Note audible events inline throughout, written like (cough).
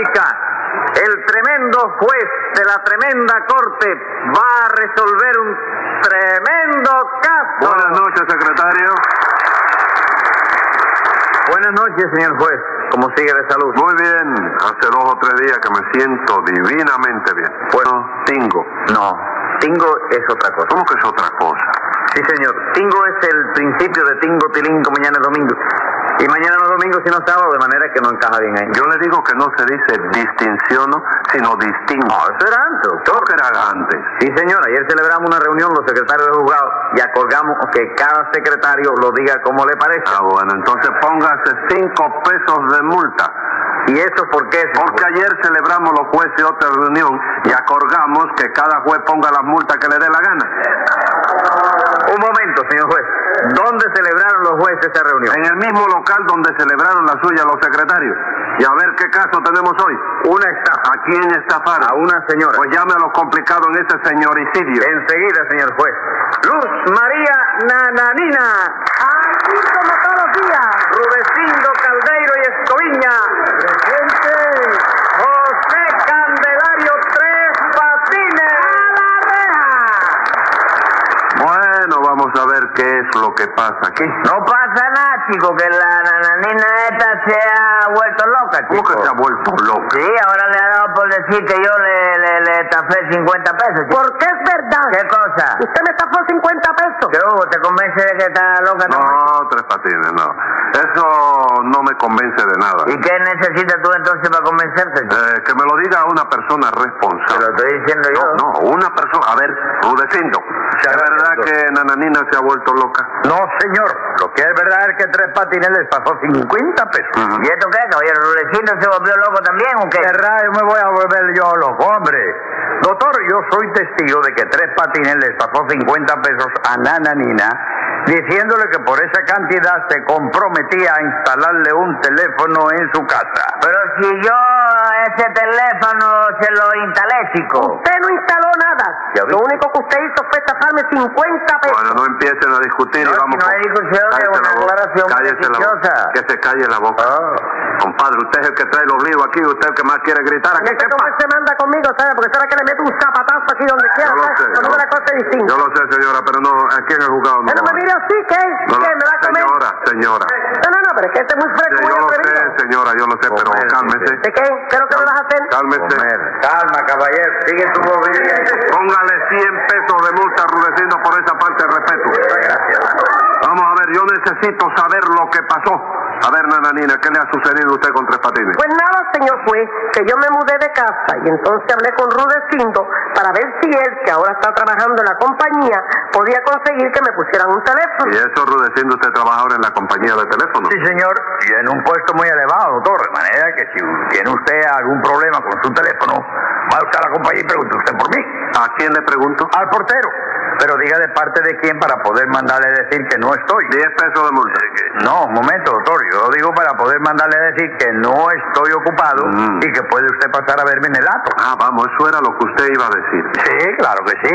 El tremendo juez de la tremenda corte va a resolver un tremendo caso. Buenas noches, secretario. Buenas noches, señor juez. ¿Cómo sigue de salud? Muy bien. Hace dos o tres días que me siento divinamente bien. Bueno, tingo. No, tingo es otra cosa. ¿Cómo que es otra cosa? Sí, señor. Tingo es el principio de tingo, tilingo, mañana es domingo. Y mañana no domingo, sino sábado, de manera que no encaja bien ahí. Yo le digo que no se dice distinción, sino distingo. No, eso era antes, doctor. ¿Cómo que era antes? Sí, señor. Ayer celebramos una reunión los secretarios de juzgado y acordamos que cada secretario lo diga como le parece. Ah, bueno, entonces póngase cinco pesos de multa. ¿Y eso por qué? señor Porque ayer celebramos los jueces otra reunión y acordamos que cada juez ponga las multas que le dé la gana. Un momento, señor juez. ¿Dónde celebraron los jueces esa reunión? En el mismo local donde celebraron la suya los secretarios. Y a ver qué caso tenemos hoy. Una estafa. ¿A quién estafaron? A una señora. Pues llame a lo complicado en ese señoricidio. Enseguida, señor juez. Luz María Nananina. Aquí como todos los días. Rudecindo Caldeiro y Escoviña. Presente. José Candelario Tres Patines. A la reja. Bueno, vamos a ver qué es lo que pasa aquí. No pasa nada, chico, que la nananina esta se ha vuelto loca, ¿Cómo chico. que se ha vuelto loca? Sí, ahora le ha dado por decir que yo le, le, le estafé 50 pesos, chico. Porque es verdad. ¿Qué cosa? Usted me estafó 50 pesos. ¿Qué hubo? ¿Te convence de que está loca también? No, tres patines, no. Eso no me convence de nada. ¿Y qué necesitas tú entonces para convencerte, chico? Eh, que me lo diga una persona Te lo responsable. estoy diciendo yo. No, no, una persona. A ver, Rudecindo. ¿Es verdad que Nananina se ha vuelto loca? No, señor. Lo que es verdad es que Tres Patines les pasó 50 pesos. Ujú. ¿Y esto qué, caballero? ¿Rulecito se volvió loco también o qué? ¿Qué rayo me voy a volver yo loco, hombre? Doctor, yo soy testigo de que Tres Patines les pasó 50 pesos a Nananina diciéndole que por esa cantidad se comprometía a instalarle un teléfono en su casa. Pero si yo ese teléfono se lo instalé, chico. Usted no instaló nada. Lo único que usted hizo fue estafarme 50 pesos. Bueno, no empiecen a discutir No, y si vamos. no hay discusión, es una aclaración cállese la. Que se calle la boca. Ah. Compadre, usted es el que trae los líos aquí, usted es el que más quiere gritar. ¿Aquí qué cómo se manda conmigo, ¿sabe? Porque sabe que le meto un zapatazo aquí donde quiera. Yo lo sé. Yo- la cosa es distinta. Yo lo sé, señora, pero no, aquí en el juzgado no. Usted no me mire así, ¿qué? No, ¿Qué? ¿Me va a comer? Señora, señora. No, no, no, pero es que este es muy Sí, fresco, muy yo lo sé, señora, yo lo sé, pero Comer, cálmese. ¿De qué? ¿Qué es lo que me vas a hacer? Cálmese. Calma, caballero. Sigue tu bobería. Póngale 100 pesos de multa, Rudecindo, por esa parte de respeto. Vamos a ver, yo necesito saber lo que pasó. A ver, Nananina, ¿qué le ha sucedido a usted con Tres Patines? Pues nada, señor juez, que yo me mudé de casa y entonces hablé con Rudecindo para ver si él, que ahora está trabajando en la compañía, podía conseguir que me pusieran un teléfono. Y eso, Rudecindo, usted trabaja ahora en la compañía de teléfono. Sí, señor, y en un puesto muy elevado, doctor, de manera que si tiene usted algún problema con su teléfono, va usted a la compañía y pregunte usted por mí, ¿A quién le pregunto? al portero. Pero diga de parte de quién para poder mandarle decir que no estoy. 10 pesos de multa. No, un momento, doctor, yo lo digo para poder mandarle decir que no estoy ocupado Mm. y que puede usted pasar a verme en el acto. Ah, vamos, eso era lo que usted iba a decir. Sí, claro que sí.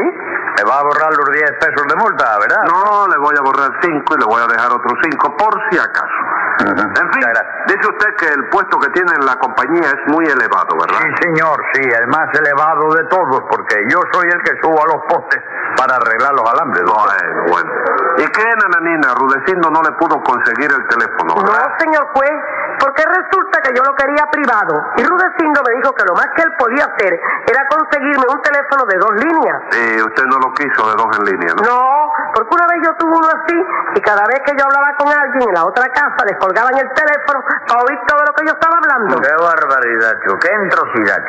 Me va a borrar los 10 pesos de multa, ¿verdad? No, le voy a borrar 5 y le voy a dejar otros 5 por si acaso. En fin, dice usted que el puesto que tiene en la compañía es muy elevado, ¿verdad? Sí, señor, sí, el más elevado de todos, porque yo soy el que subo a los postes para arreglar los alambres. doctor. Bueno, bueno. ¿Y qué, Nananina? Rudecindo no le pudo conseguir el teléfono, No, señor juez, porque resulta que yo lo quería privado y Rudecindo me dijo que lo más que él podía hacer era conseguirme un teléfono de dos líneas. Sí, usted no lo quiso de dos en línea, ¿no? No, porque una vez yo tuve uno así y cada vez que yo hablaba con alguien en la otra casa les colgaban el teléfono para oír todo lo que yo estaba hablando. Qué barbaridad, chico, qué entrosidad.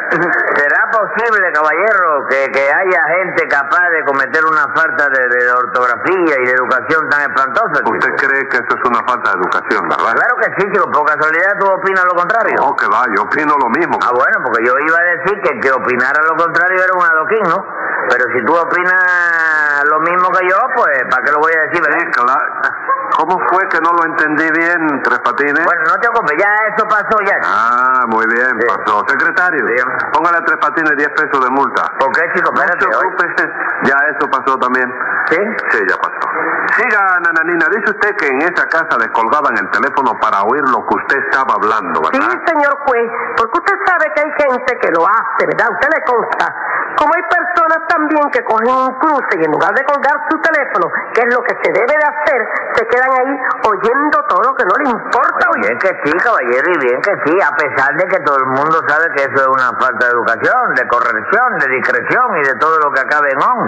¿Será posible, caballero, que, que haya gente capaz de cometer una falta de, de ortografía y de educación tan espantosa? chico? Usted cree que eso es una falta de educación, ¿verdad? Claro que sí, chico, por casualidad tú opinas lo contrario. No, que va, yo opino lo mismo. Ah, bueno, porque yo iba a decir que el que opinara lo contrario era un adoquín, ¿no? Pero si tú opinas lo mismo que yo, pues, ¿para qué lo voy a decir, Sí, verdad? claro. ¿Cómo fue que no lo entendí bien, Tres Patines? Bueno, no te ocupes, ya eso pasó ya. Ah, muy bien, Sí. pasó. Secretario, Dígame. póngale a Tres Patines 10 pesos de multa. ¿Por qué, chico? No se Espérate, oye. preocupe, ya eso pasó también. ¿Sí? Sí, ya pasó. Siga, Nananina. Dice usted que en esa casa descolgaban el teléfono para oír lo que usted estaba hablando, Sí, ¿verdad? señor juez, porque usted sabe que hay gente que lo hace, ¿verdad? Usted le consta. Como hay personas también que cogen un cruce y en lugar de colgar su teléfono, que es lo que se debe de hacer, se quedan ahí oyendo todo lo que no le importa oír. Bien que sí, caballero, y bien que sí, a pesar de que todo el mundo sabe que eso es una falta de educación, de corrección, de discreción y de todo lo que acabe en on,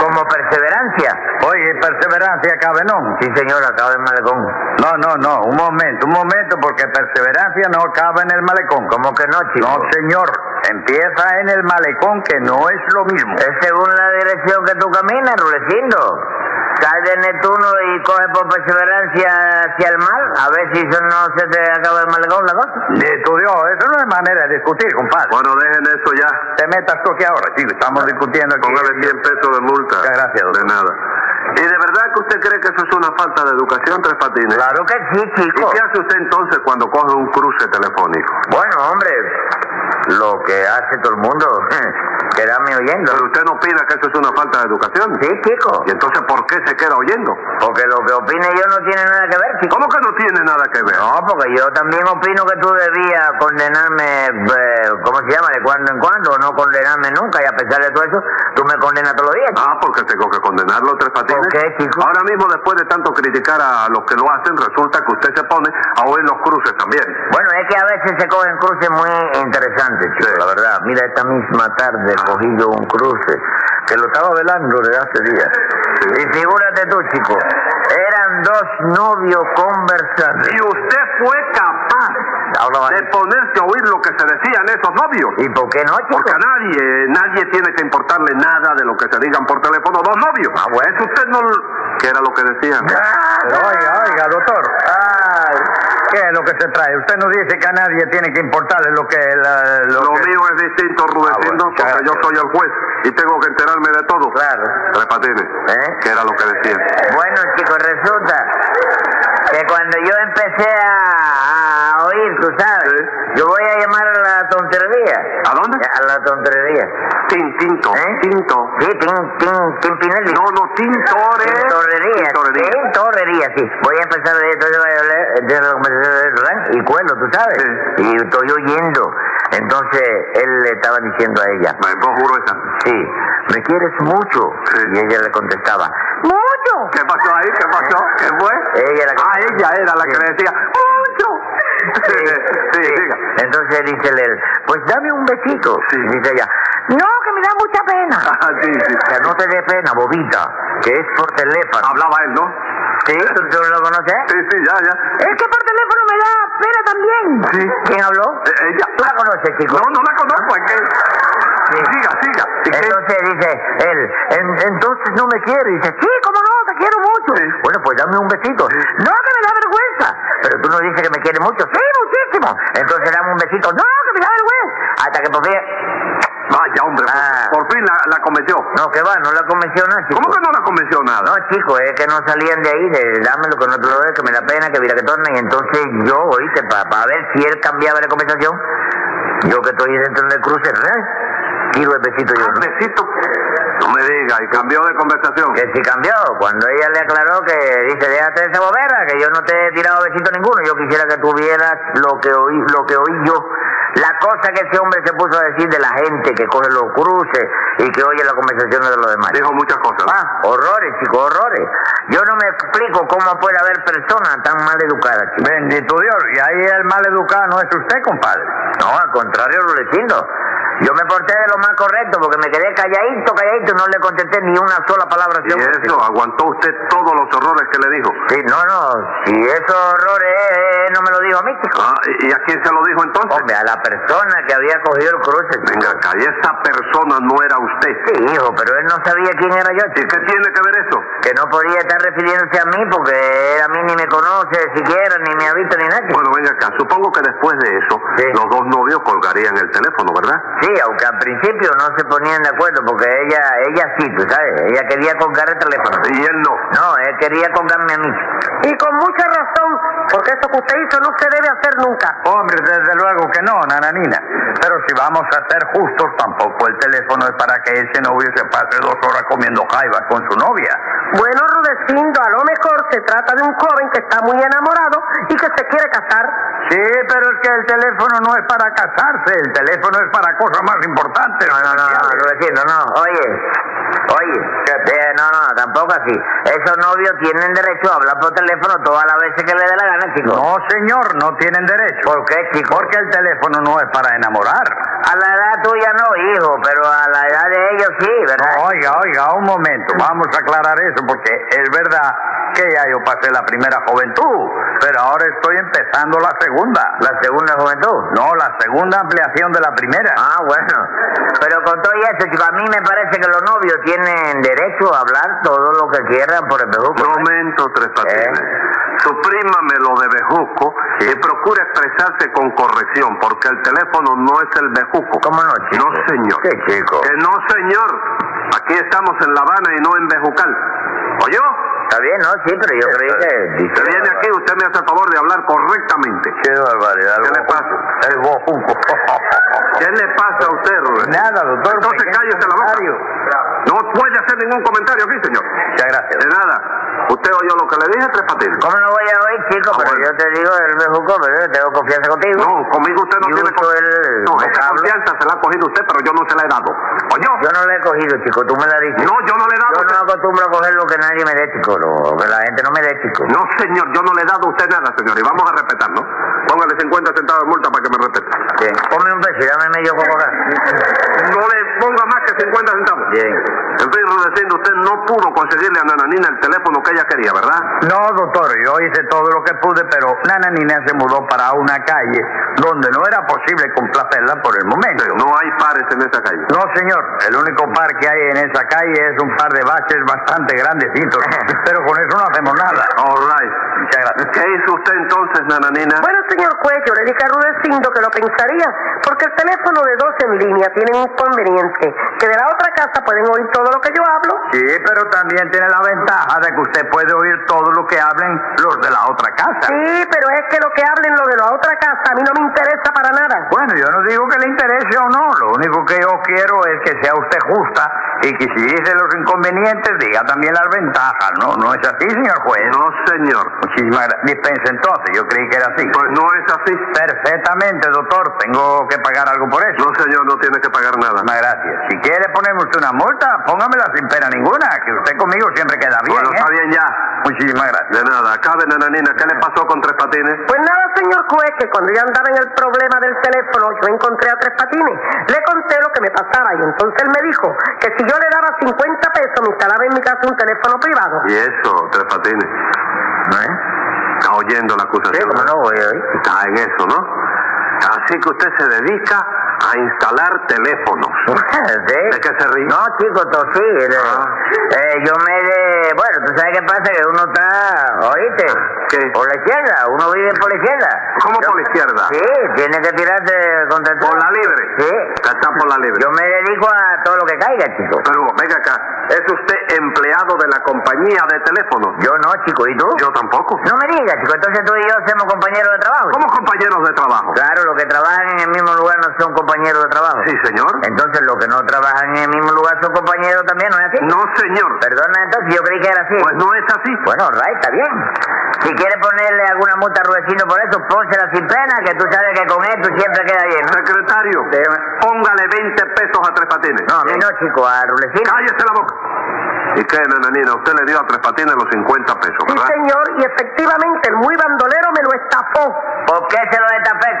como perseverancia. Oye, perseverancia cabe no. Sí, señor, acaba en malecón. No, no, no, un momento, un momento, porque perseverancia no cabe en el malecón. ¿Cómo que no, chico? No, señor, empieza en el malecón, que no es lo mismo. Es según la dirección que tú caminas, Rulecindo. Sal de Neptuno y coge por perseverancia hacia el mal, a ver si eso no se te acaba el malecón la cosa. Dito Dios, eso no es manera de discutir, compadre. Bueno, dejen eso ya. Te metas tú aquí ahora, chico, estamos discutiendo aquí. Póngale 100 pesos de multa. Muchas gracias, De doctor. nada. ¿Y de verdad que usted cree que eso es una falta de educación, Tres Patines? Claro que sí, ¿Y chico. qué hace usted entonces cuando coge un cruce telefónico? Bueno, hombre, lo que hace todo el mundo, (laughs) quedarme oyendo. Pero usted no opina que eso es una falta de educación. Sí, chico. ¿Y entonces por qué se queda oyendo? Porque lo que opine yo no tiene nada que ver, chico. ¿Cómo que no tiene nada que ver? No, porque yo también opino que tú debías condenarme, eh, ¿cómo se llama? De cuando en cuando, o no condenarme nunca, y a pesar de todo eso, tú me condenas todos los días. chico. Ah, porque tengo que condenarlo, Tres Patines. ¿Por qué, chico? Ahora mismo, después de tanto criticar a los que lo hacen, resulta que usted se pone a oír los cruces también. Bueno, es que a veces se cogen cruces muy interesantes, chico, Sí. la verdad. Mira, esta misma tarde cogí yo un cruce que lo estaba velando desde hace días. Y figúrate tú, chico, eran dos novios conversando. Y usted fue capaz de ponerse a oír lo que se decían esos novios. ¿Y por qué no, chico? Porque a nadie, nadie tiene que importarle nada de lo que se digan por teléfono dos novios. Ah, bueno. Eso usted no... ¿Qué era lo que decían? Pero oiga, oiga, doctor. ¿Qué es lo que se trae? Usted nos dice que a nadie tiene que importarle lo que... la- lo Lo que- mío es distinto, Rudecindo, Ah, bueno, porque yo soy el juez y tengo que enterarme de todo. Claro. Tres patines. ¿Eh? ¿Qué era lo que decían? Bueno, chicos, resulta que cuando yo empecé a, a oír, tú sabes, Sí. yo voy a llamar a la tontería. ¿A dónde? A la tontería. Tin, tinto, ¿Eh? tinto. Sí, tin, tin, Timpinelli. No, no, tintore. Tintorería, Tintorería. tintorería, sí. Voy a empezar de entonces voy a hablar de la conversación del restaurante y cuelo, tú sabes. Sí. Y estoy oyendo. Entonces él le estaba diciendo a ella, Me juro esa. sí, me quieres mucho. Sí. Y ella le contestaba, mucho. ¿Qué pasó ahí? ¿Qué pasó? ¿Qué fue? Ella Ah, ella era la que le decía, ¡mucho! Sí, (laughs) sí, diga. Entonces dice él, pues dame un besito. Sí. Dice ella, no, que me da mucha pena. (laughs) Ah, sí, sí. O sea, no te dé pena, bobita, que es por teléfono. Hablaba él, ¿no? ¿Sí? ¿Tú, tú lo conoces? Sí, sí, ya, ya. Es que por teléfono me da también. Sí. ¿Quién habló? Eh, ella. ¿Tú la conoces, chico? No, no la conozco, es que... Sí. Siga, siga. Entonces dice él, "En- entonces no me quiere. Dice, sí, cómo no, te quiero mucho. Sí. Bueno, pues dame un besito. No, que me da vergüenza. Pero tú no dices que me quiere mucho. Sí, muchísimo. Entonces dame un besito. No, que me da vergüenza. Hasta que por fin... Vaya, hombre, por- Ah. por fin la. No, que va, no la convenció nada, chico. ¿Cómo que no la convenció nada? No, chico, es que no salían de ahí, de dámelo que no te lo doy, que me da pena, que mira que torna. Y entonces yo, oíste, para ver si él cambiaba de conversación, yo que estoy dentro del cruce, ¿eh? Tiro el besito yo, Ah, ¿no? besito. No me diga, y cambió de conversación. Que si cambió, cuando ella le aclaró que dice, déjate de esa bobera, que yo no te he tirado besito ninguno, yo quisiera que tuvieras lo que oí, lo que oí yo. La cosa que ese hombre se puso a decir de la gente que coge los cruces y que oye las conversaciones de los demás. Dijo muchas cosas. ¿no? Ah, horrores, chicos, horrores. Yo no me explico cómo puede haber personas tan mal educadas. Bendito Dios, y ahí el mal educado no es usted, compadre. No, al contrario, Rulecindo. Yo me porté de lo más correcto porque me quedé calladito, calladito y no le contesté ni una sola palabra. Y eso, aguantó usted todos los horrores que le dijo. Sí, no, no, si esos horrores eh, no me lo dijo a mí, chico. Ah, ¿y y a quién se lo dijo entonces? Hombre, a la persona que había cogido el cruce. Venga acá, y esa persona no era usted. Sí, hijo, pero él no sabía quién era yo, ¿Y qué tiene que ver eso? Que no podía estar refiriéndose a mí porque a mí ni me conoce siquiera, ni me ha visto ni nada. Bueno, venga acá, supongo que después de eso, Sí. los dos novios colgarían el teléfono, ¿verdad? Sí, aunque al principio no se ponían de acuerdo porque ella, ella sí, tú sabes, ella quería colgar el teléfono. Y él no. No, él quería colgarme a mí. Y con mucha razón, porque eso que usted hizo no se debe hacer nunca. Hombre, desde luego que no, nananina. Pero si vamos a ser justos, tampoco el teléfono es para que ese novio se pase dos horas comiendo jaivas con su novia. Bueno, Rudecindo, a lo mejor se trata de un joven que está muy enamorado y que se quiere casar. Sí, pero es que el teléfono no es para casarse, el teléfono es para cosas más importantes. No, no, no, no, Rudecindo, no. Oye, oye, eh, no, no, tampoco así. Esos novios tienen derecho a hablar por teléfono todas las veces que le dé la gana, chico. No, señor, no tienen derecho. ¿Por qué, chico? Porque el teléfono no es para enamorar. A la edad tuya no, hijo, pero a la edad de ellos sí, ¿verdad? No, oiga, oiga, un momento, vamos a aclarar eso, porque es verdad que ya yo pasé la primera juventud, pero ahora estoy empezando la segunda. La segunda juventud. No, la segunda ampliación de la primera. Ah, bueno. Pero con todo eso, chico, a mí me parece que los novios tienen derecho a hablar todo lo que quieran por el bejuco. Momento, Tres Patines. Suprímame lo de bejuco y procure expresarse con corrección, porque el teléfono no es el bejuco. ¿Cómo no, chico? No, señor. ¿Qué, chico? Que no, señor. Aquí estamos en La Habana y no en Bejucal. ¿Oyó? Está bien, ¿no? Sí, pero yo creí que... Si viene aquí, usted me hace el favor de hablar correctamente. Qué barbaridad. ¿Qué le pasa? El bojuco. (laughs) ¿Qué le pasa a usted, Rubén? Nada, doctor. Entonces cállese la boca. No puede hacer ningún comentario aquí, señor. Muchas gracias. De nada. ¿Usted oyó lo que le dije, Tres Patines? ¿Cómo no voy a oír, chico? Ah, pero yo te digo el bejuco, pero yo tengo confianza contigo. No, conmigo usted no tiene uso con- el No, esa confianza se la ha cogido usted, pero yo no se la he dado. ¿Oyó? Yo no le he cogido, chico, tú me la dices. No, yo no le he dado. Yo no acostumbro a coger lo que nadie me dé, chico, lo que la gente no me dé, chico. No, señor, yo no le he dado a usted nada, señor, y vamos a respetarlo. Póngale 50 centavos de multa para que me respete. Bien, ponme un peso y dame medio coco acá. No le ponga más que 50 centavos. Bien. En fin, Rudecindo, usted no pudo conseguirle a Nananina el teléfono que ella quería, ¿verdad? No, doctor, yo hice todo lo que pude, pero Nana Nina se mudó para una calle donde no era posible complacerla por el momento. No hay pares en esa calle. No, señor, el único par que hay en esa calle es un par de baches bastante grandecitos, (laughs) pero con eso no hacemos nada. All right. Muchas gracias. ¿Qué hizo usted entonces, Nananina? Bueno, señor juez, yo le dije a Rudecindo que lo pensaría, porque el teléfono de dos en línea tiene un inconveniente, que de la otra casa pueden oír todo lo que yo hablo. Sí, pero también tiene la ventaja de que usted puede oír todo lo que hablen los de la otra casa. Sí, pero es que lo que hablen los de la otra casa a mí no me interesa para nada. Bueno, yo no digo que le interese o no, lo único que yo quiero es que sea usted justa y que si dice los inconvenientes diga también las ventajas, ¿no? ¿No es así, señor juez? No, señor. Muchísimas gracias. Dispense entonces, yo creí que era así. Pues no es así. Perfectamente, doctor, tengo que pagar algo por eso. No, señor, no tiene que pagar nada. Muchísimas gracias. Si quiere ponerme usted una multa, póngamela sin pena ninguna, que usted conmigo siempre queda bien. Bueno, ¿eh? está bien ya. Muchísimas gracias. De nada. Acabe, Nananina. ¿Qué le pasó con Tres Patines? Pues nada, señor juez, que cuando yo andaba en el problema del teléfono, yo encontré a Tres Patines. Le conté lo que me pasaba y entonces él me dijo que si yo le daba 50 pesos me instalaba en mi casa un teléfono privado. Y eso, Tres Patines. ¿Eh? Está oyendo la Sí, acusación. como no voy a oír. Está en eso, ¿no? Así que usted se dedica a instalar teléfonos. (laughs) ¿Sí? ¿De qué se ríe? No, chico, tosí. eh, Ah. eh, yo me de... Bueno, ¿tú sabes qué pasa? Que uno está... ¿Oíste? ¿Qué? Por la izquierda. Uno vive por la izquierda. ¿Cómo Yo- por la izquierda? Sí, tiene que tirarse contra el ¿Por la libre? Sí. Está por la libre. Yo me dedico a todo lo que caiga, chico. Pero venga acá, ¿es usted empleado de la compañía de teléfonos? Yo no, chico. ¿Y tú? Yo tampoco. No me digas, chico. Entonces tú y yo somos compañeros de trabajo. ¿Cómo compañeros de trabajo? Claro, los que trabajan en el mismo lugar no son compañeros de trabajo. Sí, señor. Entonces los que no trabajan en el mismo lugar son compañeros también, ¿no es así? No, señor. Perdona, entonces yo creí que era así. Pues no es así. Bueno, right, está bien. Si quiere ponerle alguna multa a Rudecindo por eso, pónsela sin pena, que tú sabes que con esto siempre queda bien, ¿no? Secretario, póngale 20 pesos a Tres Patines. No, a mí no, chico, a Rudecindo. Cállese la boca. ¿Y qué, nananina? Usted le dio a Tres Patines los 50 pesos, Sí, señor, y efectivamente el muy bandolero me lo estafó. ¿Por qué se lo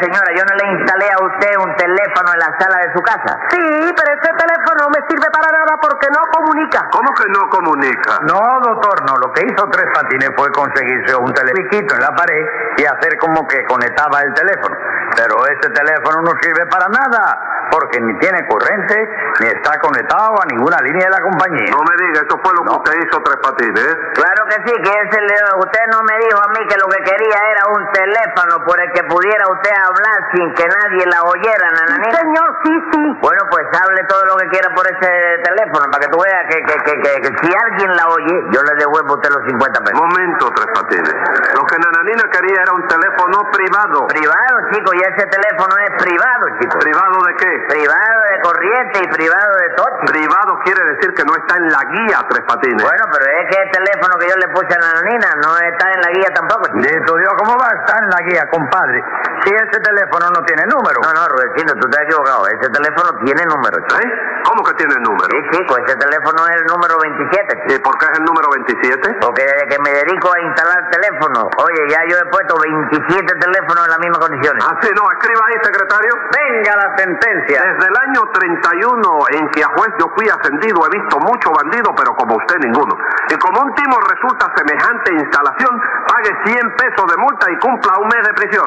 señora? Yo no le instalé a usted un teléfono en la sala de su casa. Sí, pero ese teléfono no me sirve para nada porque no comunica. ¿Cómo que no comunica? No, doctor, no. Lo que hizo Tres Patines fue conseguirse un televisito en la pared y hacer como que conectaba el teléfono. Pero ese teléfono no sirve para nada, porque ni tiene corriente, ni está conectado a ninguna línea de la compañía. No me diga, eso fue lo que usted hizo Tres Patines. ¿eh? Claro que sí, que ese le- usted no me dijo a mí que lo que quería era un teléfono por el que pudiera usted hablar sin que nadie la oyera, Sí, nananita. señor, sí, sí. Bueno, pues hable todo lo que quiera por ese teléfono, para que tú veas que, que, que, que- que si alguien la oye, yo le devuelvo a usted los 50 pesos. Momento, Tres Patines. Lo que Nananina quería era un teléfono privado. Privado, chico, y ese teléfono es privado, chico. ¿Privado de qué? privado de corriente y privado de todo. Privado quiere decir que no está en la guía, Tres Patines. Bueno, pero es que el teléfono que yo le puse a Nananina no está en la guía tampoco. chico. Dito Dios, ¿cómo va a estar en la guía, compadre? Si ese teléfono no tiene número. No, no, Rudecindo, tú te has equivocado. Ese teléfono tiene número, chico. ¿Eh? ¿Cómo que tiene número? Sí, chico, ese teléfono es el número 27, chico. ¿Y por qué es el número 27? Porque desde que me dedico a instalar teléfonos, oye, ya yo he puesto 27 teléfonos en las mismas condiciones. Ah, sí, no, escriba ahí, secretario. Venga la sentencia. Desde el año 31 en que a juez yo fui ascendido he visto mucho bandido, pero como usted ninguno. Y como un timo resulta semejante instalación, pague 100 pesos de multa y cumpla un mes de prisión.